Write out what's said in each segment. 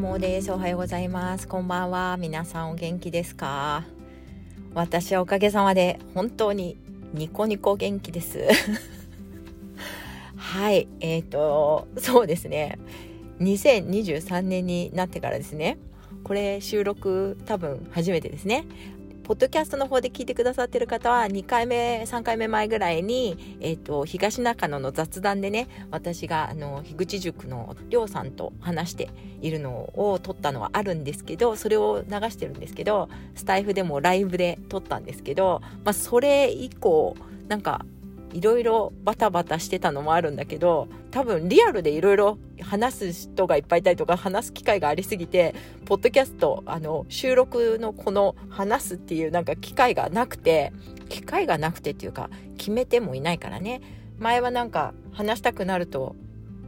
もです。おはようございます。こんばんは。皆さんお元気ですか？私はおかげさまで本当にニコニコ元気です。はい。え、ー、と、そうですね。2023年になってからですね。これ収録多分初めてですね。ポッドキャストの方で聞いてくださってる方は2回目3回目前ぐらいに、えーと、東中野の雑談でね私があの樋口塾のりょうさんと話しているのを撮ったのはあるんですけどそれを流してるんですけどスタイフでもライブで撮ったんですけど、まあ、それ以降なんかいろいろバタバタしてたのもあるんだけど多分リアルでいろいろ話す人がいっぱいいたりとか話す機会がありすぎてポッドキャストあの収録のこの話すっていうなんか機会がなくて機会がなくてっていうか決めてもいないからね前はなんか話したくなると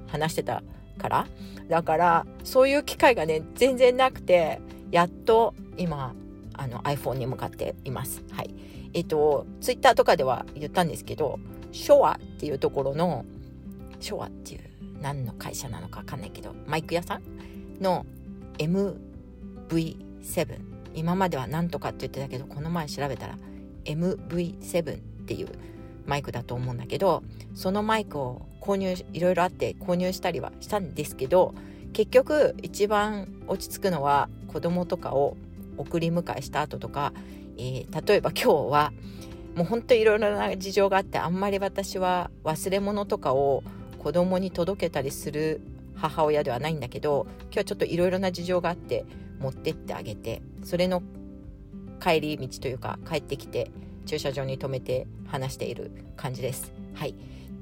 話してたからだからそういう機会がね全然なくてやっと今あの iPhone に向かっています。はい。えっ、と、ツイッターとかでは言ったんですけど、ショアっていうところの、ショアっていう何の会社なのかわかんないけど、マイク屋さんの MV7。今までは何とかって言ってたけど、この前調べたら MV7 っていうマイクだと思うんだけど、そのマイクを購入、いろいろあって購入したりはしたんですけど、結局一番落ち着くのは子供とかを送り迎えした後とか、えー、例えば今日はもうほんといろいろな事情があってあんまり私は忘れ物とかを子供に届けたりする母親ではないんだけど今日はちょっといろいろな事情があって持ってってあげてそれの帰り道というか帰ってきて駐車場に停めて話している感じです。はい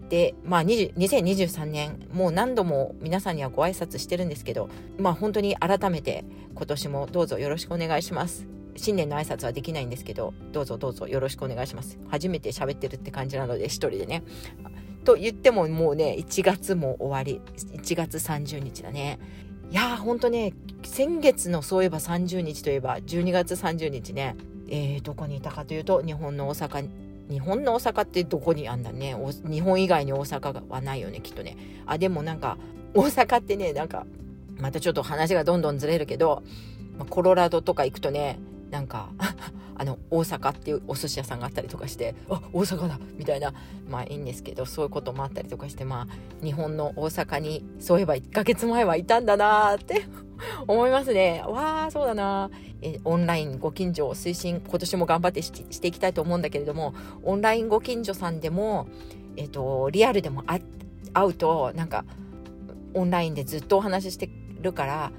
でまあ2023年もう何度も皆さんにはご挨拶してるんですけどまあ本当に改めて今年もどうぞよろしくお願いします。新年の挨拶はできないんですけどどうぞどうぞよろしくお願いします。初めて喋ってるって感じなので一人でね。と言ってももうね1月も終わり。1月30日だね。いやーほんとね先月のそういえば30日といえば12月30日ね。えー、どこにいたかというと日本の大阪日本の大阪ってどこにあんだね。日本以外に大阪はないよねきっとね。あでもなんか大阪ってねなんかまたちょっと話がどんどんずれるけど、まあ、コロラドとか行くとねなんか あの大阪っていうお寿司屋さんがあったりとかしてあ大阪だみたいな。まあいいんですけどそういうこともあったりとかしてまあ日本の大阪にそういえば1ヶ月前はいたんだなーって 思いますね。わあそうだなえオンラインご近所を推進今年も頑張ってしていきたいと思うんだけれどもオンラインご近所さんでもえっ、とリアルでも会うとなんかオンラインでずっとお話ししてるから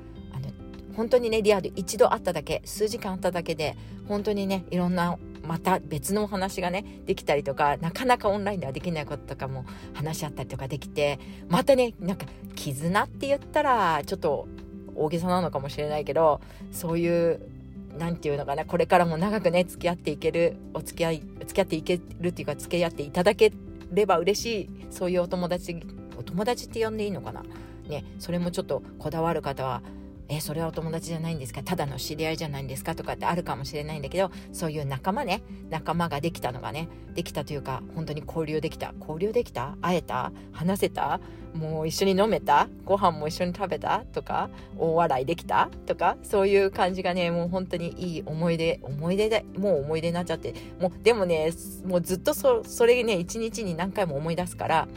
本当にねリアル一度会っただけ数時間会っただけで本当にねいろんなまた別のお話がねできたりとかなかなかオンラインではできないこととかも話し合ったりとかできてまたねなんか絆って言ったらちょっと大げさなのかもしれないけどそういう何て言うのかなこれからも長くね付き合っていけるお付き合い付き合っていけるっていうか付き合っていただければ嬉しいそういうお友達お友達って呼んでいいのかな？ねそれもちょっとこだわる方はえそれはお友達じゃないんですかただの知り合いじゃないんですか？とかってあるかもしれないんだけどそういう仲間ね仲間ができたのがねできたというか本当に交流できた。交流できた？会えた？話せた？もう一緒に飲めた？ご飯も一緒に食べた？とか大笑いできた？とかそういう感じがねもう本当にいい思い出思い出でもう思い出になっちゃって。もうでもねもうずっとそそれね一日に何回も思い出すから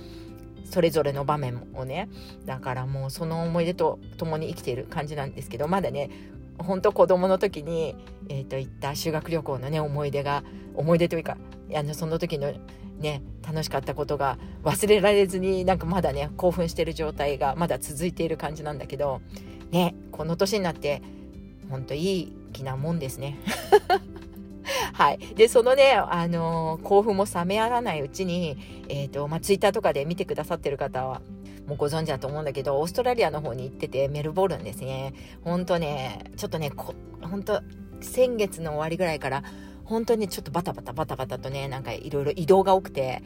それぞれの場面をねだからもうその思い出と共に生きている感じなんですけどまだね本当子供の時に、えー、と行った修学旅行のね思い出が思い出というかあのその時のね楽しかったことが忘れられずになんかまだね興奮してる状態がまだ続いている感じなんだけどねこの年になってほんといい気なもんですね。はい。で、そのね、あのー、興奮も冷めやらないうちに、えっ、ー、と、まあ、ツイッターとかで見てくださってる方は、もうご存知だと思うんだけど、オーストラリアの方に行ってて、メルボルンですね。ほんとね、ちょっとね、ほんと、先月の終わりぐらいから、本当にちょっとバタバタバタバタとね、なんかいろいろ移動が多くて、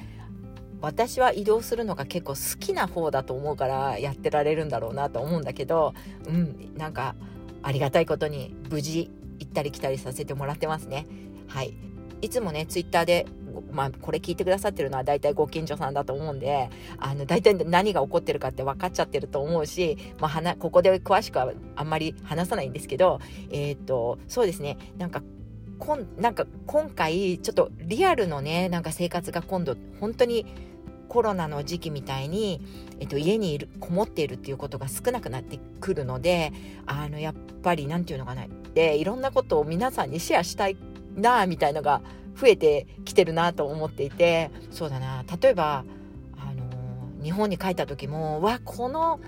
私は移動するのが結構好きな方だと思うからやってられるんだろうなと思うんだけど、うん、なんかありがたいことに無事行ったり来たりさせてもらってますね。はい。いつもね、ツイッターでまあ、これ聞いてくださってるのは大体ご近所さんだと思うんで、あの、大体何が起こってるかって分かっちゃってると思うし、まあ、ここで詳しくはあんまり話さないんですけど、えっ、ー、と、そうですね、なんか、こんなんか今回ちょっとリアルのねなんか生活が今度本当にコロナの時期みたいに、えっと、家にいるこもっているっていうことが少なくなってくるのであのやっぱり何て言うのかなでいろんなことを皆さんにシェアしたいなみたいのが増えてきてるなと思っていてそうだな。例えばあの日本に帰った時もわこの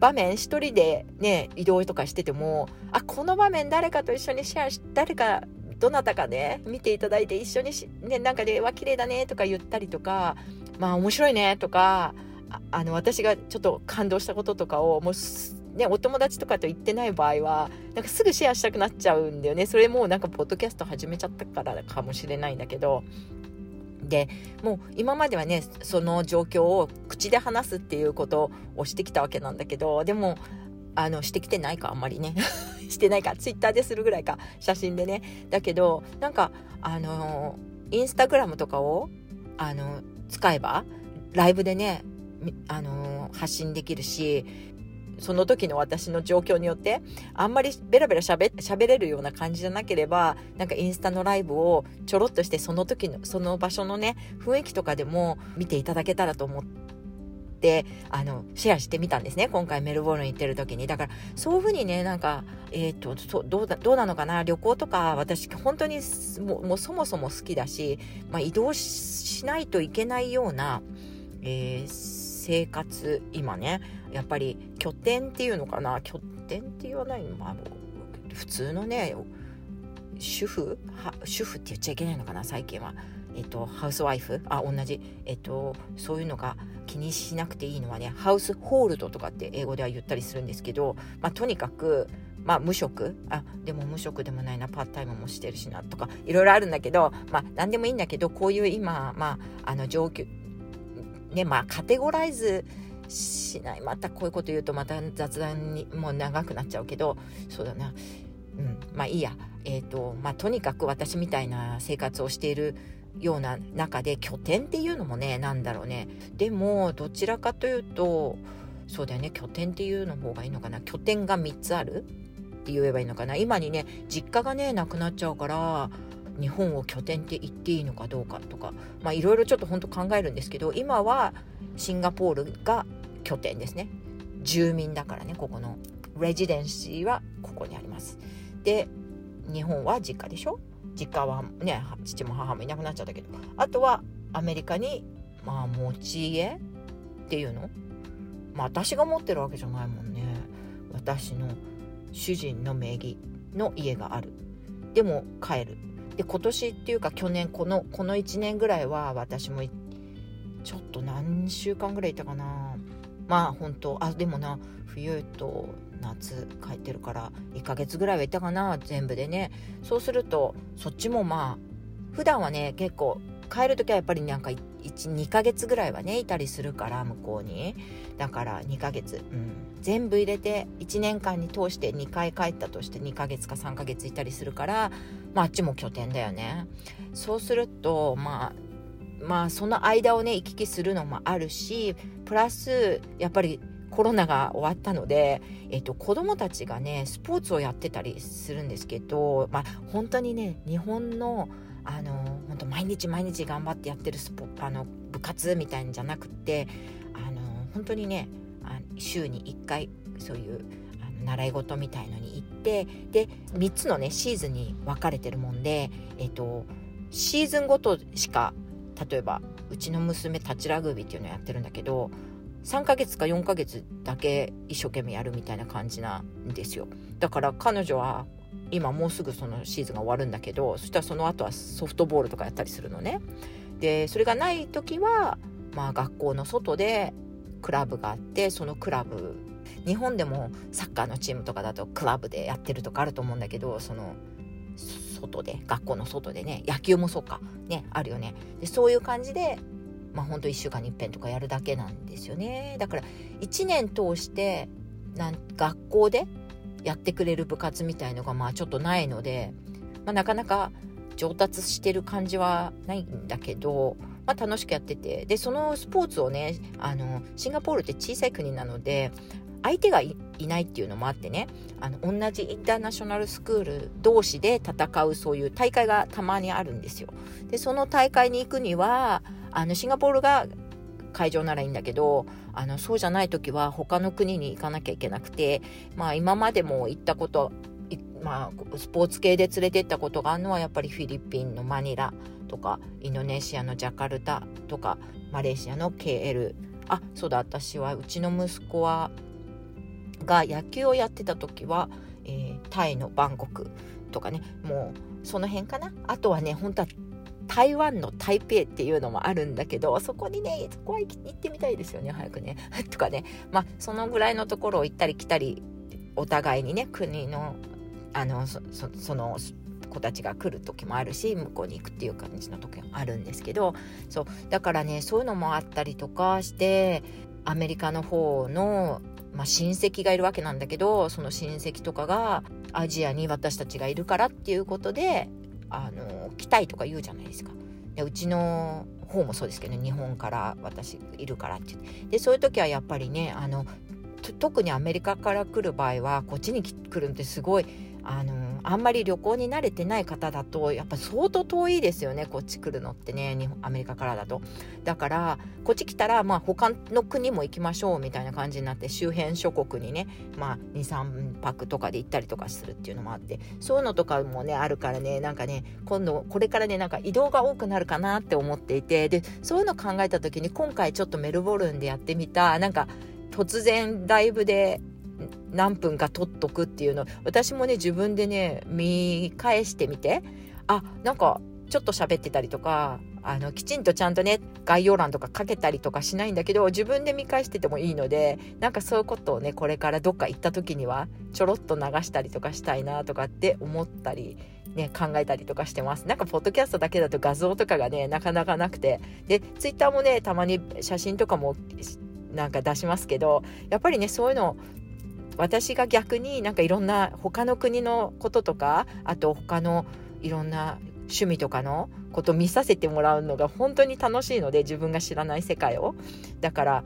場面一人でね移動とかしててもあこの場面誰かと一緒にシェアし誰かどなたかね見ていただいて一緒にし、ね、なんかで「わ綺麗だね」とか言ったりとか「まあ面白いね」とかあの私がちょっと感動したこととかをもうね、お友達とかと言ってない場合はなんかすぐシェアしたくなっちゃうんだよね。それもうなんかポッドキャスト始めちゃったからかもしれないんだけど。でもう今まではねその状況を口で話すっていうことをしてきたわけなんだけどでもあのしてきてないかあんまりね。してないか。ツイッターでするぐらいか。写真でね。だけどなんかあのインスタグラムとかをあの使えばライブでねあの発信できるしその時の私の状況によってあんまりベラベラしゃべれるような感じじゃなければなんかインスタのライブをちょろっとしてその時のその場所のね雰囲気とかでも見ていただけたらと思ってあのシェアしてみたんですね。今回メルボルン行ってる時に。だからそういうふうにねなんかえっ、ー、とどうだどうなのかな？旅行とか私本当にももうそもそも好きだし、まあ、移動しないといけないような、えー生活今ねやっぱり拠点っていうのかな？拠点って言わないのまあ普通のね主婦？主婦って言っちゃいけないのかな？最近は。えっと、ハウスワイフ？あ同じ、えっと、そういうのが気にしなくていいのはねハウスホールドとかって英語では言ったりするんですけど、まあ、とにかく、まあ、無職？あでも無職でもないな。パートタイムもしてるしなとかいろいろあるんだけど、まあ、何でもいいんだけどこういう今、まあ、あの状況ねまあカテゴライズしない。またこういうこと言うとまた雑談にもう長くなっちゃうけど。そうだな。うん。まあいいや。えっ、ー、とまあとにかく私みたいな生活をしているような中で拠点っていうのもねなんだろうね。でもどちらかというとそうだよね。拠点っていうの方がいいのかな。拠点が3つあるって言えばいいのかな。今にね実家がねなくなっちゃうから日本を拠点って言っていいのかどうかとかいろいろちょっと本当考えるんですけど今はシンガポールが拠点ですね。住民だからねここの。レジデンシーはここにあります。で日本は実家でしょ？実家はね父も母もいなくなっちゃったけど。あとはアメリカにまあ持ち家っていうの？まあ私が持ってるわけじゃないもんね。私の主人の名義の家がある。でも帰る。で今年っていうか去年このこの1年ぐらいは私もちょっと何週間ぐらいいたかな。まあ本当あでもな冬と夏帰ってるから1ヶ月ぐらいはいたかな全部でね。そうするとそっちもまあ普段はね結構帰る時はやっぱりなんか12ヶ月ぐらいはねいたりするから向こうに。だから2ヶ月、うん、全部入れて1年間に通して2回帰ったとして2ヶ月か3ヶ月いたりするから、まあ、あっちも拠点だよね。そうするとまあまあその間をね行き来するのもあるしプラスやっぱりコロナが終わったので、えっと、子供たちがねスポーツをやってたりするんですけど、まあ、本当にね日本のあの本当毎日毎日頑張ってやってるスポあの部活みたいんじゃなくってあの本当にねあ週に1回そういうあの習い事みたいのに行ってで3つのねシーズンに分かれてるもんで、えっと、シーズンごとしか例えばうちの娘タチラグビーっていうのやってるんだけど3ヶ月か4ヶ月だけ一生懸命やるみたいな感じなんですよ。だから彼女は今もうすぐそのシーズンが終わるんだけどそしたらその後はソフトボールとかやったりするのね。でそれがない時はまあ学校の外でクラブがあってそのクラブ日本でもサッカーのチームとかだとクラブでやってるとかあると思うんだけどその外で学校の外でね野球もそうかねあるよね。でそういう感じでまあほんと1週間に一遍とかやるだけなんですよね。だから1年通してなん学校でやってくれる部活みたいのがまあちょっとないので、まあ、なかなか上達してる感じはないんだけど、まあ、楽しくやっててでそのスポーツをねあのシンガポールって小さい国なので相手がいないっていうのもあってねあの同じインターナショナルスクール同士で戦うそういう大会がたまにあるんですよ。でその大会に行くにはあのシンガポールが会場ならいいんだけどあのそうじゃない時は他の国に行かなきゃいけなくてまあ今までも行ったことまあ、スポーツ系で連れてったことがあるのはやっぱりフィリピンのマニラとかインドネシアのジャカルタとかマレーシアの KL あそうだ私はうちの息子はが野球をやってた時は、えー、タイのバンコクとかねもうその辺かな。あとはね本当は台湾の台北っていうのもあるんだけどそこにねそこは行ってみたいですよね早くね。とかね。まあそのぐらいのところを行ったり来たりお互いにね国のあのそその子たちが来る時もあるし向こうに行くっていう感じの時もあるんですけどそう。だからねそういうのもあったりとかしてアメリカの方の、まあ、親戚がいるわけなんだけどその親戚とかがアジアに私たちがいるからっていうことであの来たいとか言うじゃないですか。でうちの方もそうですけど、日本から私いるからってでそういう時はやっぱりねあの特にアメリカから来る場合はこっちに来るんってすごいあのあんまり旅行に慣れてない方だとやっぱ相当遠いですよねこっち来るのってね日本アメリカからだと。だからこっち来たらまあ他の国も行きましょうみたいな感じになって周辺諸国にねまあ23泊とかで行ったりとかするっていうのもあってそういうのとかもねあるからねなんかね今度これからねなんか移動が多くなるかなって思っていてでそういうの考えた時に今回ちょっとメルボルンでやってみたなんか突然ライブで何分か撮っとくっていうの私もね自分でね見返してみてあなんかちょっと喋ってたりとかあのきちんとちゃんとね概要欄とか書けたりとかしないんだけど自分で見返しててもいいのでなんかそういうことをねこれからどっか行った時にはちょろっと流したりとかしたいなとかって思ったり、ね、考えたりとかしてます。なんかポッドキャストだけだと画像とかがねなかなかなくて。でツイッターもねたまに写真とかもなんか出しますけどやっぱりねそういうの私が逆になんかいろんな他の国のこととかあと他のいろんな趣味とかのこと見させてもらうのが本当に楽しいので自分が知らない世界を。だから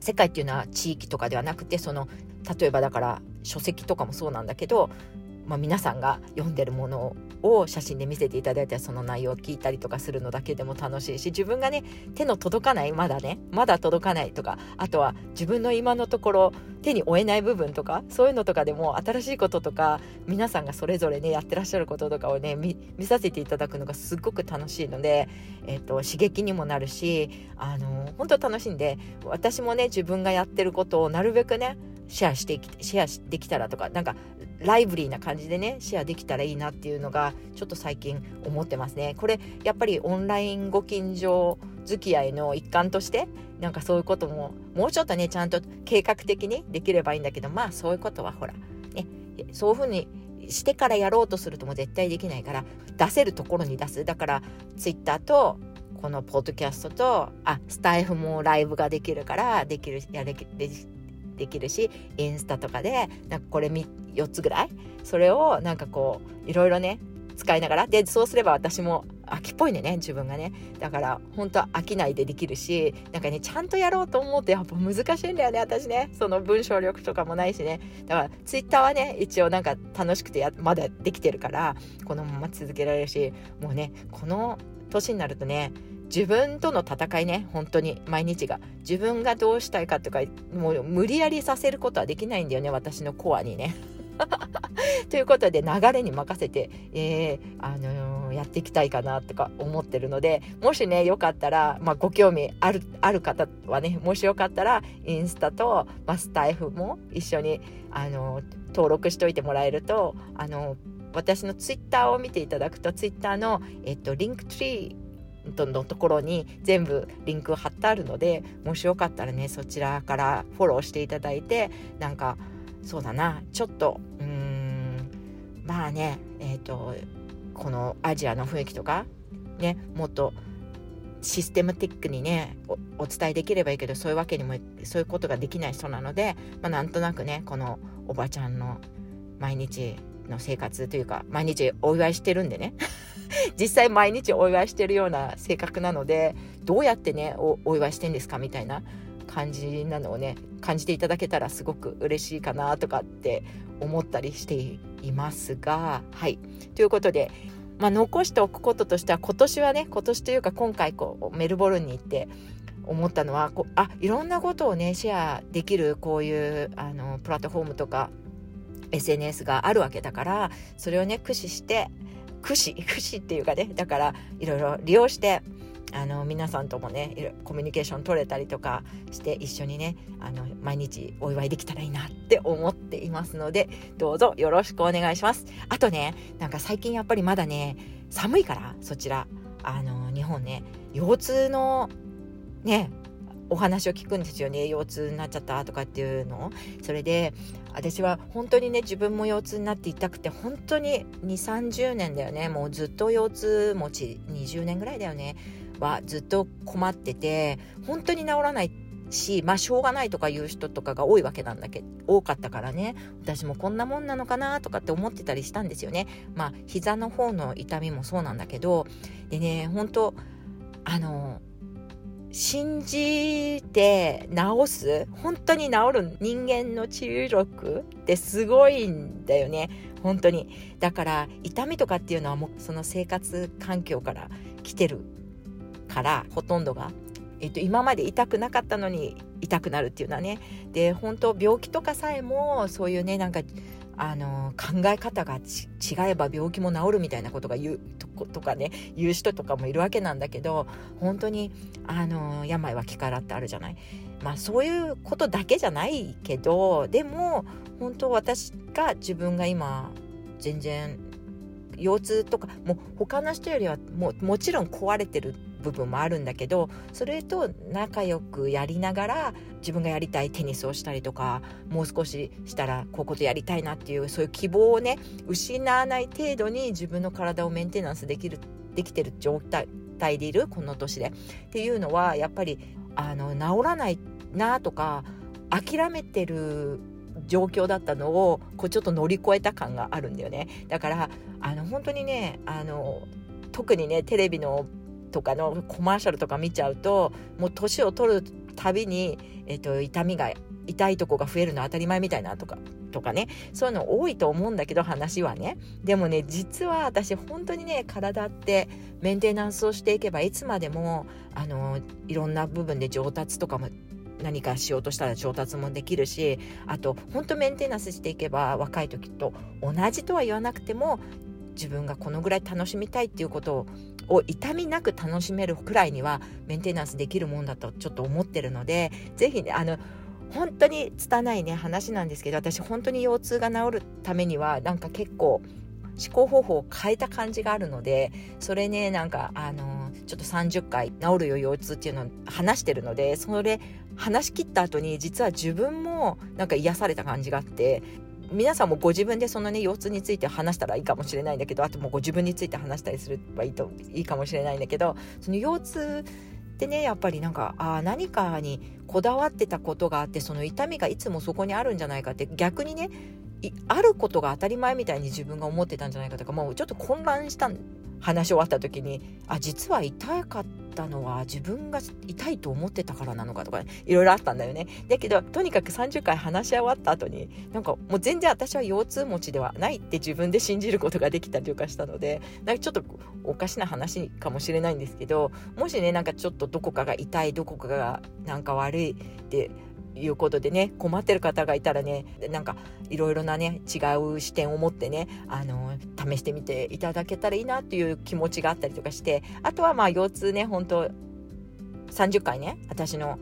世界っていうのは地域とかではなくてその例えばだから書籍とかもそうなんだけどまあ、皆さんが読んでるものをを写真で見せていただいてその内容を聞いたりとかするのだけでも楽しいし自分がね手の届かないまだねまだ届かないとかあとは自分の今のところ手に負えない部分とかそういうのとかでも新しいこととか皆さんがそれぞれねやってらっしゃることとかをね見させていただくのがすっごく楽しいので、えーと、刺激にもなるしあの本当楽しんで私もね自分がやってることをなるべくねシェアしてシェアできたらとかなんかライブリーな感じでねシェアできたらいいなっていうのがちょっと最近思ってますね。これやっぱりオンラインご近所付き合いの一環としてなんかそういうことももうちょっとねちゃんと計画的にできればいいんだけどまあそういうことはほらねそういうふうにしてからやろうとするとも絶対できないから出せるところに出す。だからツイッターとこのポッドキャストとあスタイフもライブができるからできるやれできるしインスタとかでなんかこれ4つぐらい？それをなんかこういろいろね使いながら。でそうすれば私も秋っぽいね自分がね。だから本当飽きないでできるしなんかねちゃんとやろうと思うとやっぱ難しいんだよね私ね。その文章力とかもないしね。だからツイッターはね一応なんか楽しくてやまだできてるからこのまま続けられるしもうねこの年になるとね自分との戦いね本当に毎日が自分がどうしたいかとかもう無理やりさせることはできないんだよね私のコアにね。ということで流れに任せて、えー、あのー、やっていきたいかなとか思ってるのでもしねよかったら、まあ、ご興味あるある方はねもしよかったらインスタと、ま、スタイフも一緒に、あのー、登録しておいてもらえると、あの私のツイッターを見ていただくとツイッターの、えっと、リンクツリーのところに全部リンク貼ってあるのでもしよかったらねそちらからフォローしていただいてなんかそうだなちょっとうーんまあねえっ、ー、とこのアジアの雰囲気とかねもっとシステムティックにねお伝えできればいいけどそういうわけにもそういうことができない人なので、まあ、なんとなくねこのおばちゃんの毎日の生活というか毎日お祝いしてるんでね。実際毎日お祝いしてるような性格なのでどうやってねお祝いしてんですかみたいな感じなのをね感じていただけたらすごく嬉しいかなとかって思ったりしていますがはい。ということで、まあ、残しておくこととしては今年はね今年というか今回こうメルボルンに行って思ったのはこあいろんなことをねシェアできるこういうあのプラットフォームとか SNS があるわけだからそれをね駆使して駆使駆使っていうかねだからいろいろ利用してあの皆さんともねコミュニケーション取れたりとかして一緒にねあの毎日お祝いできたらいいなって思っていますのでどうぞよろしくお願いします。あとねなんか最近やっぱりまだね寒いからそちらあの日本ね腰痛のねお話を聞くんですよね。腰痛になっちゃったとかっていうの。それで私は本当にね自分も腰痛になって痛くて本当に2 3 0年だよね。もうずっと腰痛持ち20年ぐらいだよね。はずっと困ってて本当に治らないしまあしょうがないとか言う人とかが多いわけなんだけど多かったからね。私もこんなもんなのかなとかって思ってたりしたんですよね。まあ膝の方の痛みもそうなんだけど。でね本当あの信じて治す？本当に治る人間の治癒力ってすごいんだよね。本当に。だから痛みとかっていうのはもうその生活環境から来てるからほとんどが、えっと、今まで痛くなかったのに痛くなるっていうのはね。で本当病気とかさえもそういうねなんかあの考え方が違えば病気も治るみたいなことが言うとかね言う人とかもいるわけなんだけど本当にあの病は気からってあるじゃない。まあそういうことだけじゃないけどでも本当私が自分が今全然腰痛とかもう他の人よりはももちろん壊れてる部分もあるんだけどそれと仲良くやりながら自分がやりたいテニスをしたりとかもう少ししたらこういうことやりたいなっていうそういう希望をね失わない程度に自分の体をメンテナンスできるできてる状態でいるこの年で。っていうのはやっぱりあの治らないなとか諦めてる状況だったのをこうちょっと乗り越えた感があるんだよね。だからあの本当にねあの特にねテレビのとかのコマーシャルとか見ちゃうともう年を取るたびに、えっと、痛みが痛いとこが増えるの当たり前みたいなとかとかね。そういうの多いと思うんだけど話はね。でもね実は私本当にね体ってメンテナンスをしていけばいつまでもあのいろんな部分で上達とかも何かしようとしたら上達もできるしあと本当メンテナンスしていけば若い時と同じとは言わなくても自分がこのぐらい楽しみたいっていうことを痛みなく楽しめるくらいにはメンテナンスできるもんだとちょっと思ってるので是非ねあの本当に拙いね話なんですけど私本当に腰痛が治るためにはなんか結構思考方法を変えた感じがあるのでそれねなんかあのちょっと30回治るよ腰痛っていうのを話してるのでそれ話し切った後に実は自分もなんか癒された感じがあって皆さんもご自分でそのね腰痛について話したらいいかもしれないんだけどあともうご自分について話したりすればいいといいかもしれないんだけどその腰痛ってねやっぱりなんかあ何かにこだわってたことがあってその痛みがいつもそこにあるんじゃないかって逆にねあることが当たり前みたいに自分が思ってたんじゃないかとかもうちょっと混乱した話終わった時にあ実は痛かったたのは自分が痛いと思ってたからなのかとか、ね、いろいろあったんだよね。だけどとにかく30回話し終わった後になんかもう全然私は腰痛持ちではないって自分で信じることができたりとかしたのでなんかちょっとおかしな話かもしれないんですけどもしねなんかちょっとどこかが痛いどこかがなんか悪いっていうことでね困ってる方がいたらねなんかいろいろなね違う視点を持ってねあの試してみていただけたらいいなっていう気持ちがあったりとかしてあとはまあ腰痛ね本当30回ね私の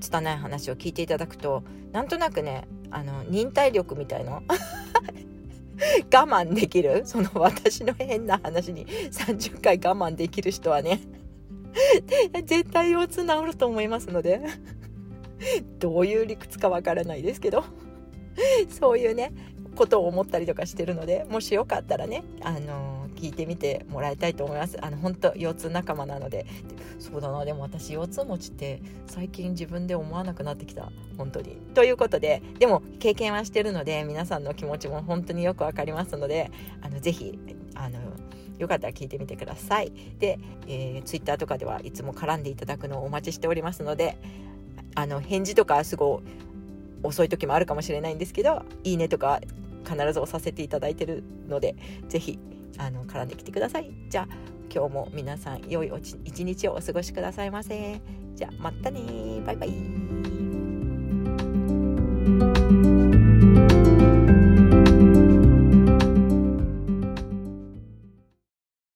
拙い話を聞いていただくとなんとなくねあの忍耐力みたいな 我慢できるその私の変な話に30回我慢できる人はね絶対腰痛治ると思いますので。どういう理屈かわからないですけど。そういうねことを思ったりとかしてるのでもしよかったらね、あの聞いてみてもらいたいと思います。あの本当腰痛仲間なので。そうだなでも私腰痛持ちって最近自分で思わなくなってきた。本当に。ということででも経験はしてるので皆さんの気持ちも本当によくわかりますのであのぜひあのよかったら聞いてみてください。で、えー、ツイッターとかではいつも絡んでいただくのをお待ちしておりますのであの返事とかすごい遅い時もあるかもしれないんですけどいいねとか必ず押させていただいてるので是非あの絡んできてください。じゃあ今日も皆さん良い一日をお過ごしくださいませ。じゃあまたねバイバイ。